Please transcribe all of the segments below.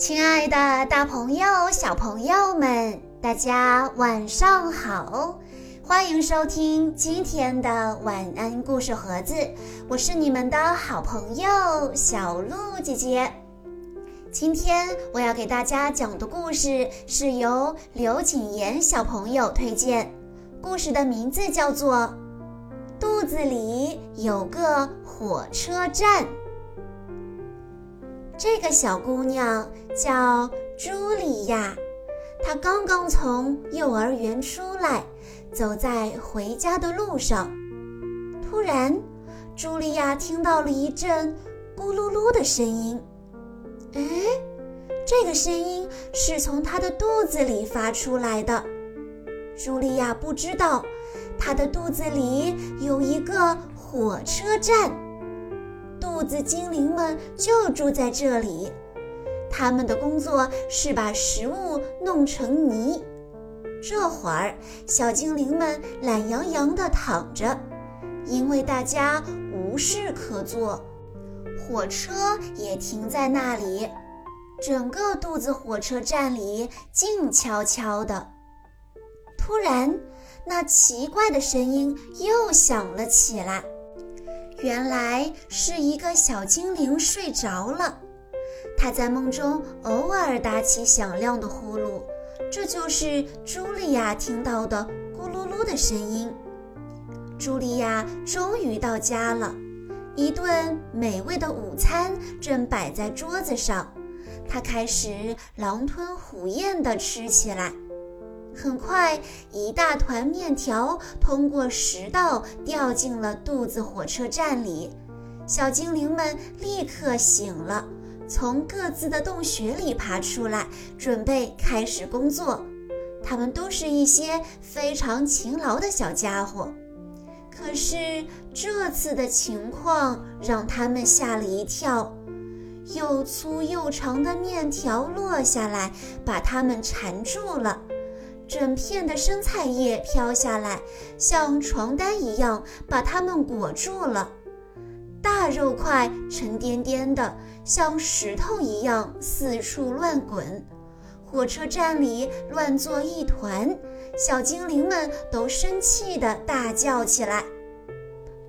亲爱的，大朋友、小朋友们，大家晚上好！欢迎收听今天的晚安故事盒子，我是你们的好朋友小鹿姐姐。今天我要给大家讲的故事是由刘景言小朋友推荐，故事的名字叫做《肚子里有个火车站》。这个小姑娘叫茱莉亚，她刚刚从幼儿园出来，走在回家的路上。突然，茱莉亚听到了一阵咕噜噜的声音。哎，这个声音是从她的肚子里发出来的。茱莉亚不知道，她的肚子里有一个火车站。肚子精灵们就住在这里，他们的工作是把食物弄成泥。这会儿，小精灵们懒洋洋地躺着，因为大家无事可做。火车也停在那里，整个肚子火车站里静悄悄的。突然，那奇怪的声音又响了起来。原来是一个小精灵睡着了，他在梦中偶尔打起响亮的呼噜，这就是茱莉亚听到的咕噜噜的声音。茱莉亚终于到家了，一顿美味的午餐正摆在桌子上，她开始狼吞虎咽地吃起来。很快，一大团面条通过食道掉进了肚子火车站里。小精灵们立刻醒了，从各自的洞穴里爬出来，准备开始工作。他们都是一些非常勤劳的小家伙。可是这次的情况让他们吓了一跳，又粗又长的面条落下来，把他们缠住了。整片的生菜叶飘下来，像床单一样把它们裹住了。大肉块沉甸甸的，像石头一样四处乱滚。火车站里乱作一团，小精灵们都生气地大叫起来：“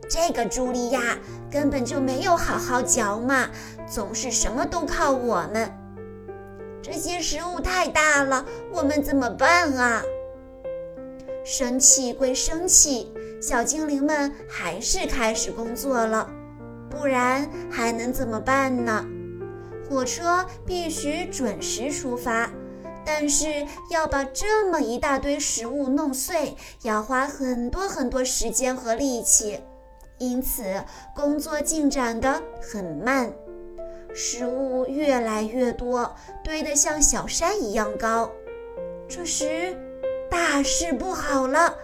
这个茱莉亚根本就没有好好嚼嘛，总是什么都靠我们。”这些食物太大了，我们怎么办啊？生气归生气，小精灵们还是开始工作了，不然还能怎么办呢？火车必须准时出发，但是要把这么一大堆食物弄碎，要花很多很多时间和力气，因此工作进展得很慢。食物越来越多，堆得像小山一样高。这时，大事不好了！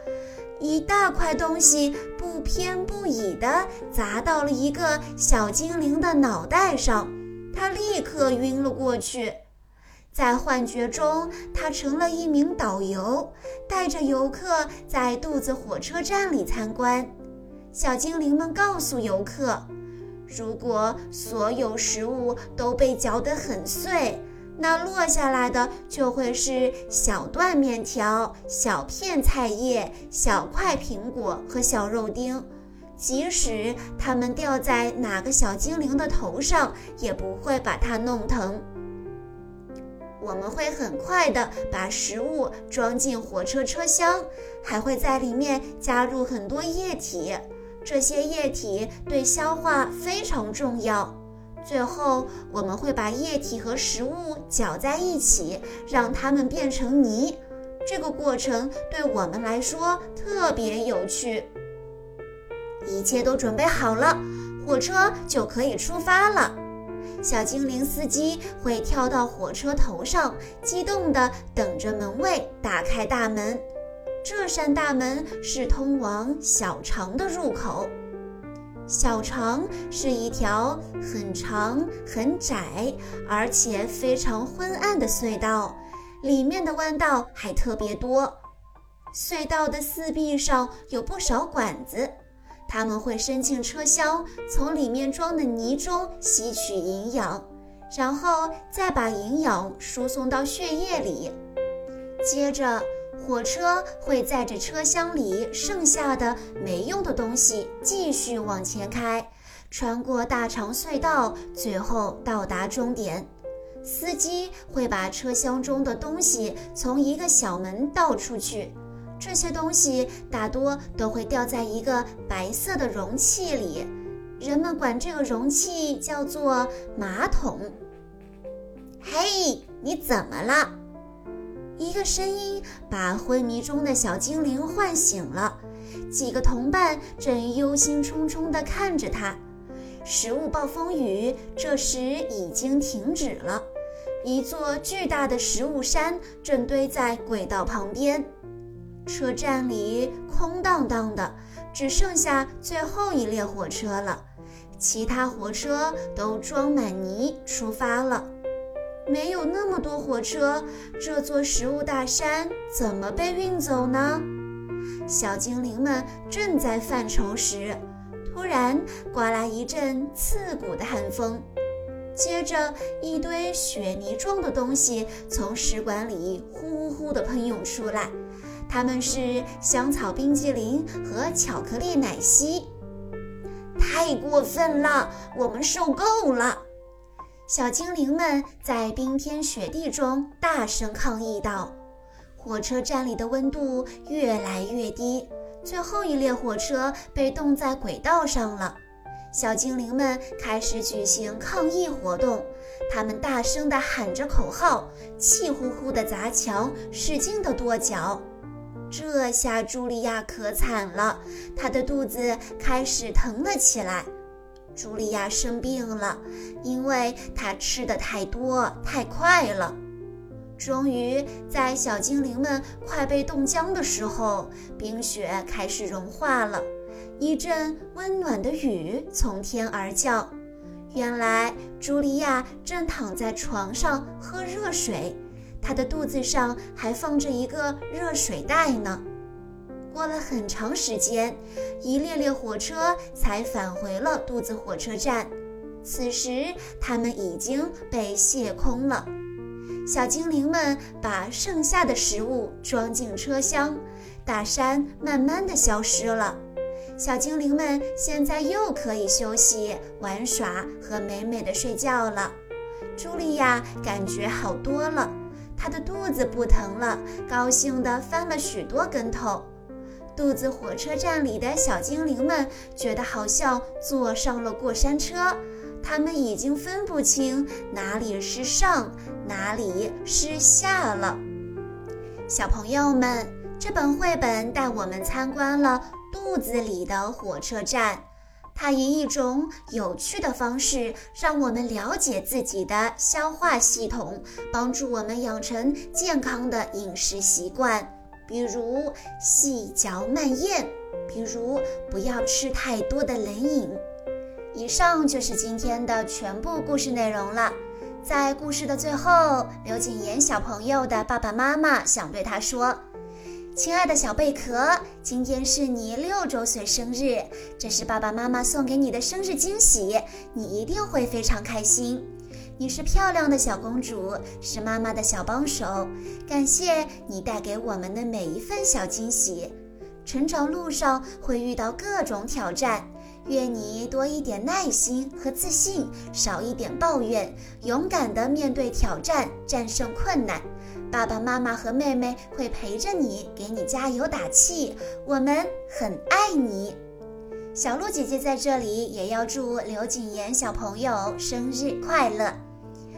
一大块东西不偏不倚地砸到了一个小精灵的脑袋上，他立刻晕了过去。在幻觉中，他成了一名导游，带着游客在肚子火车站里参观。小精灵们告诉游客。如果所有食物都被嚼得很碎，那落下来的就会是小段面条、小片菜叶、小块苹果和小肉丁。即使它们掉在哪个小精灵的头上，也不会把它弄疼。我们会很快地把食物装进火车车厢，还会在里面加入很多液体。这些液体对消化非常重要。最后，我们会把液体和食物搅在一起，让它们变成泥。这个过程对我们来说特别有趣。一切都准备好了，火车就可以出发了。小精灵司机会跳到火车头上，激动地等着门卫打开大门。这扇大门是通往小肠的入口。小肠是一条很长、很窄，而且非常昏暗的隧道，里面的弯道还特别多。隧道的四壁上有不少管子，它们会伸进车厢，从里面装的泥中吸取营养。然后再把营养输送到血液里。接着，火车会载着车厢里剩下的没用的东西继续往前开，穿过大长隧道，最后到达终点。司机会把车厢中的东西从一个小门倒出去，这些东西大多都会掉在一个白色的容器里，人们管这个容器叫做马桶。嘿，你怎么了？一个声音把昏迷中的小精灵唤醒了。几个同伴正忧心忡忡地看着他。食物暴风雨这时已经停止了。一座巨大的食物山正堆在轨道旁边。车站里空荡荡的，只剩下最后一列火车了。其他火车都装满泥出发了。没有那么多火车，这座食物大山怎么被运走呢？小精灵们正在犯愁时，突然刮来一阵刺骨的寒风，接着一堆雪泥状的东西从食管里呼呼地喷涌出来，它们是香草冰激凌和巧克力奶昔。太过分了，我们受够了！小精灵们在冰天雪地中大声抗议道：“火车站里的温度越来越低，最后一列火车被冻在轨道上了。”小精灵们开始举行抗议活动，他们大声地喊着口号，气呼呼地砸墙，使劲地跺脚。这下茱莉亚可惨了，她的肚子开始疼了起来。茱莉亚生病了，因为她吃的太多太快了。终于，在小精灵们快被冻僵的时候，冰雪开始融化了，一阵温暖的雨从天而降。原来，茱莉亚正躺在床上喝热水，她的肚子上还放着一个热水袋呢。过了很长时间，一列列火车才返回了肚子火车站。此时，它们已经被卸空了。小精灵们把剩下的食物装进车厢，大山慢慢的消失了。小精灵们现在又可以休息、玩耍和美美的睡觉了。茱莉亚感觉好多了，她的肚子不疼了，高兴地翻了许多跟头。肚子火车站里的小精灵们觉得好像坐上了过山车，他们已经分不清哪里是上，哪里是下了。小朋友们，这本绘本带我们参观了肚子里的火车站，它以一种有趣的方式让我们了解自己的消化系统，帮助我们养成健康的饮食习惯。比如细嚼慢咽，比如不要吃太多的冷饮。以上就是今天的全部故事内容了。在故事的最后，刘谨言小朋友的爸爸妈妈想对他说：“亲爱的小贝壳，今天是你六周岁生日，这是爸爸妈妈送给你的生日惊喜，你一定会非常开心。”你是漂亮的小公主，是妈妈的小帮手。感谢你带给我们的每一份小惊喜。成长路上会遇到各种挑战，愿你多一点耐心和自信，少一点抱怨，勇敢地面对挑战，战胜困难。爸爸妈妈和妹妹会陪着你，给你加油打气。我们很爱你。小鹿姐姐在这里也要祝刘谨言小朋友生日快乐。